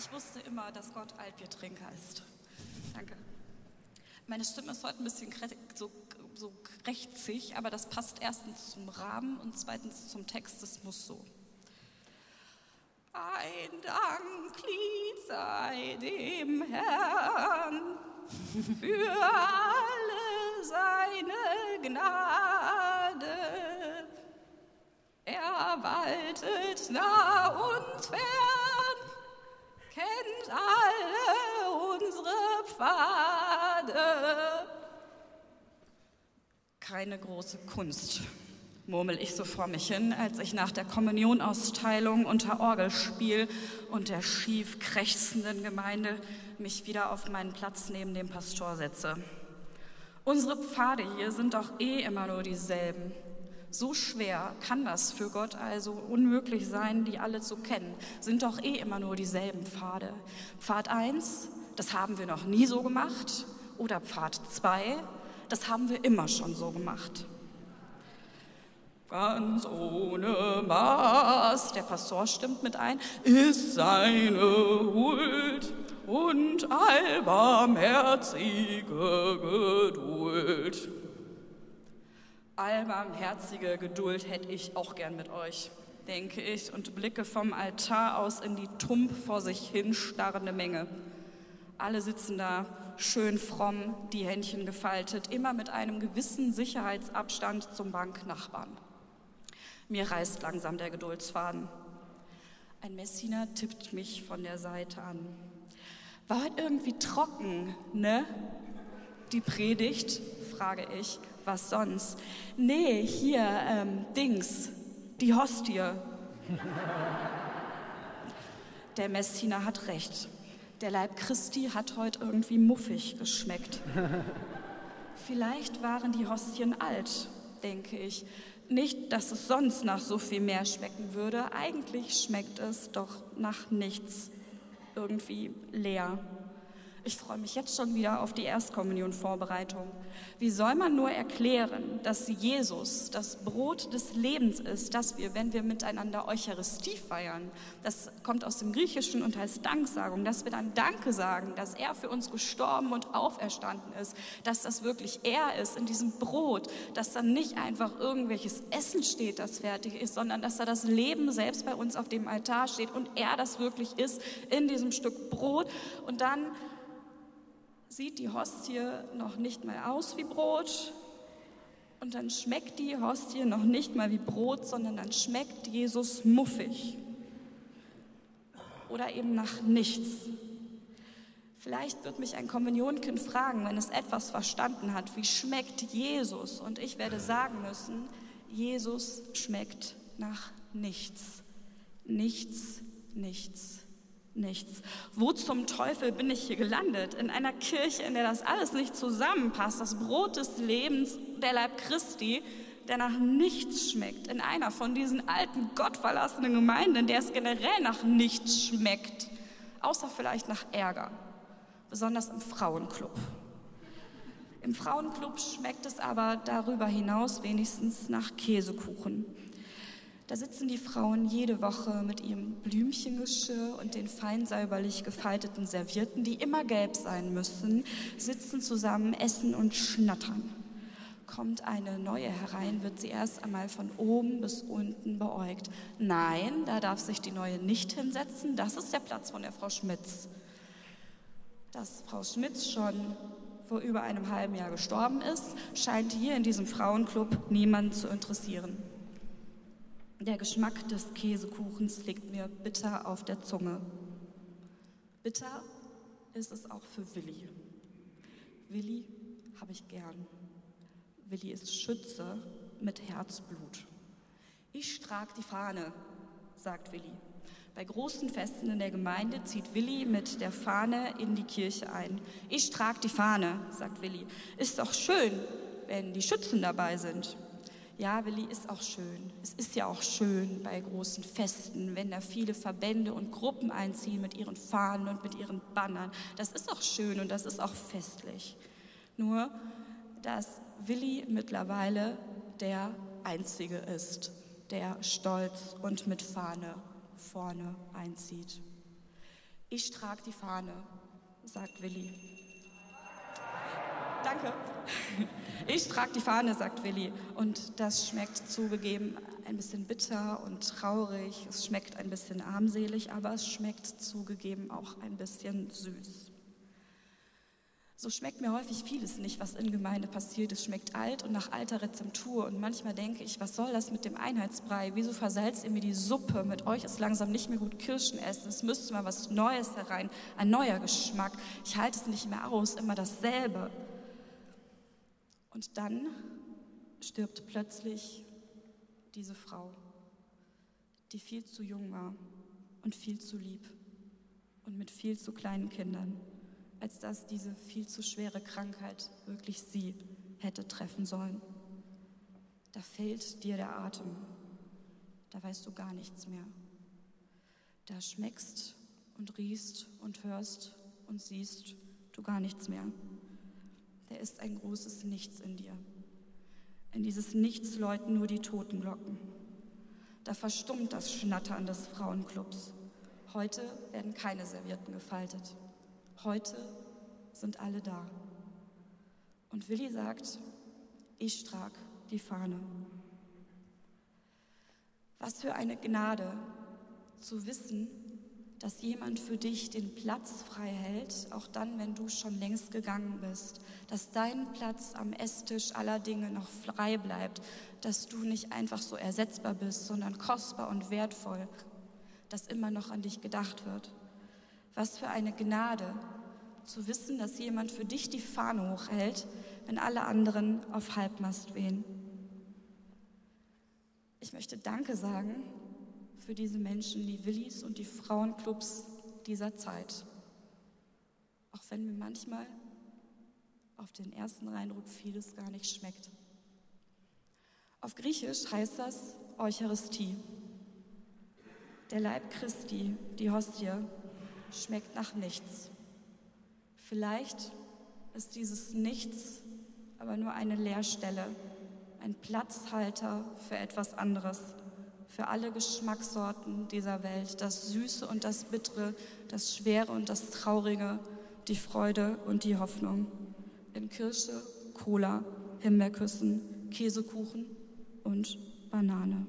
Ich wusste immer, dass Gott Altbiertrinker ist. Danke. Meine Stimme ist heute ein bisschen so, so krächzig, aber das passt erstens zum Rahmen und zweitens zum Text. Das muss so. Ein Danklied sei dem Herrn für alle seine Gnade. Er waltet nah und fern, Pfade. Keine große Kunst murmel ich so vor mich hin, als ich nach der Kommunionausteilung unter Orgelspiel und der schief krächzenden Gemeinde mich wieder auf meinen Platz neben dem Pastor setze. Unsere Pfade hier sind doch eh immer nur dieselben. So schwer kann das für Gott also unmöglich sein, die alle zu kennen. Sind doch eh immer nur dieselben Pfade. Pfad 1, das haben wir noch nie so gemacht. Oder Pfad 2, das haben wir immer schon so gemacht ganz ohne Maß, der Pastor stimmt mit ein, ist seine Huld und allbarmherzige Geduld. Allbarmherzige Geduld hätte ich auch gern mit euch, denke ich, und blicke vom Altar aus in die tump vor sich hin starrende Menge. Alle sitzen da, schön fromm, die Händchen gefaltet, immer mit einem gewissen Sicherheitsabstand zum Banknachbarn. Mir reißt langsam der Geduldsfaden. Ein Messiner tippt mich von der Seite an. War heute irgendwie trocken, ne? Die Predigt, frage ich. Was sonst? Nee, hier, ähm, Dings, die Hostie. Der Messiner hat recht. Der Leib Christi hat heute irgendwie muffig geschmeckt. Vielleicht waren die Hostien alt, denke ich. Nicht, dass es sonst nach so viel mehr schmecken würde. Eigentlich schmeckt es doch nach nichts. Irgendwie leer. Ich freue mich jetzt schon wieder auf die Erstkommunion-Vorbereitung. Wie soll man nur erklären, dass Jesus das Brot des Lebens ist, dass wir, wenn wir miteinander Eucharistie feiern, das kommt aus dem Griechischen und heißt Danksagung, dass wir dann Danke sagen, dass er für uns gestorben und auferstanden ist, dass das wirklich er ist in diesem Brot, dass dann nicht einfach irgendwelches Essen steht, das fertig ist, sondern dass da das Leben selbst bei uns auf dem Altar steht und er das wirklich ist in diesem Stück Brot und dann sieht die Hostie noch nicht mal aus wie Brot und dann schmeckt die Hostie noch nicht mal wie Brot, sondern dann schmeckt Jesus muffig oder eben nach nichts. Vielleicht wird mich ein Kommunionkind fragen, wenn es etwas verstanden hat, wie schmeckt Jesus? Und ich werde sagen müssen, Jesus schmeckt nach nichts. Nichts, nichts nichts. Wo zum Teufel bin ich hier gelandet? In einer Kirche, in der das alles nicht zusammenpasst. Das Brot des Lebens, der Leib Christi, der nach nichts schmeckt. In einer von diesen alten, gottverlassenen Gemeinden, in der es generell nach nichts schmeckt. Außer vielleicht nach Ärger. Besonders im Frauenclub. Im Frauenclub schmeckt es aber darüber hinaus wenigstens nach Käsekuchen. Da sitzen die Frauen jede Woche mit ihrem Blümchengeschirr und den fein säuberlich gefalteten Servierten, die immer gelb sein müssen, sitzen zusammen, essen und schnattern. Kommt eine neue herein, wird sie erst einmal von oben bis unten beäugt. Nein, da darf sich die neue nicht hinsetzen, das ist der Platz von der Frau Schmitz. Dass Frau Schmitz schon vor über einem halben Jahr gestorben ist, scheint hier in diesem Frauenclub niemand zu interessieren. Der Geschmack des Käsekuchens liegt mir bitter auf der Zunge. Bitter ist es auch für Willi. Willi habe ich gern. Willi ist Schütze mit Herzblut. Ich trag die Fahne, sagt Willi. Bei großen Festen in der Gemeinde zieht Willi mit der Fahne in die Kirche ein. Ich trag die Fahne, sagt Willi. Ist doch schön, wenn die Schützen dabei sind. Ja, Willi ist auch schön. Es ist ja auch schön bei großen Festen, wenn da viele Verbände und Gruppen einziehen mit ihren Fahnen und mit ihren Bannern. Das ist auch schön und das ist auch festlich. Nur, dass Willi mittlerweile der Einzige ist, der stolz und mit Fahne vorne einzieht. Ich trage die Fahne, sagt Willi. Danke. Ich trage die Fahne, sagt Willi. Und das schmeckt zugegeben ein bisschen bitter und traurig. Es schmeckt ein bisschen armselig, aber es schmeckt zugegeben auch ein bisschen süß. So schmeckt mir häufig vieles nicht, was in Gemeinde passiert. Es schmeckt alt und nach alter Rezeptur. Und manchmal denke ich, was soll das mit dem Einheitsbrei? Wieso versalzt ihr mir die Suppe? Mit euch ist langsam nicht mehr gut Kirschen essen. Es müsste mal was Neues herein, ein neuer Geschmack. Ich halte es nicht mehr aus, immer dasselbe. Und dann stirbt plötzlich diese Frau, die viel zu jung war und viel zu lieb und mit viel zu kleinen Kindern als dass diese viel zu schwere Krankheit wirklich sie hätte treffen sollen. Da fehlt dir der Atem, da weißt du gar nichts mehr. Da schmeckst und riechst und hörst und siehst du gar nichts mehr. Da ist ein großes Nichts in dir. In dieses Nichts läuten nur die Totenglocken. Da verstummt das Schnattern des Frauenclubs. Heute werden keine Servietten gefaltet. Heute sind alle da. Und Willi sagt, ich trag die Fahne. Was für eine Gnade zu wissen, dass jemand für dich den Platz frei hält, auch dann, wenn du schon längst gegangen bist, dass dein Platz am Esstisch aller Dinge noch frei bleibt, dass du nicht einfach so ersetzbar bist, sondern kostbar und wertvoll, dass immer noch an dich gedacht wird. Was für eine Gnade, zu wissen, dass jemand für dich die Fahne hochhält, wenn alle anderen auf Halbmast wehen. Ich möchte Danke sagen für diese Menschen, die Willis und die Frauenclubs dieser Zeit. Auch wenn mir manchmal auf den ersten Eindruck vieles gar nicht schmeckt. Auf Griechisch heißt das Eucharistie. Der Leib Christi, die Hostie, schmeckt nach nichts. Vielleicht ist dieses Nichts aber nur eine Leerstelle, ein Platzhalter für etwas anderes, für alle Geschmackssorten dieser Welt, das Süße und das Bittere, das Schwere und das Traurige, die Freude und die Hoffnung. In Kirsche, Cola, Himbeerküssen, Käsekuchen und Banane.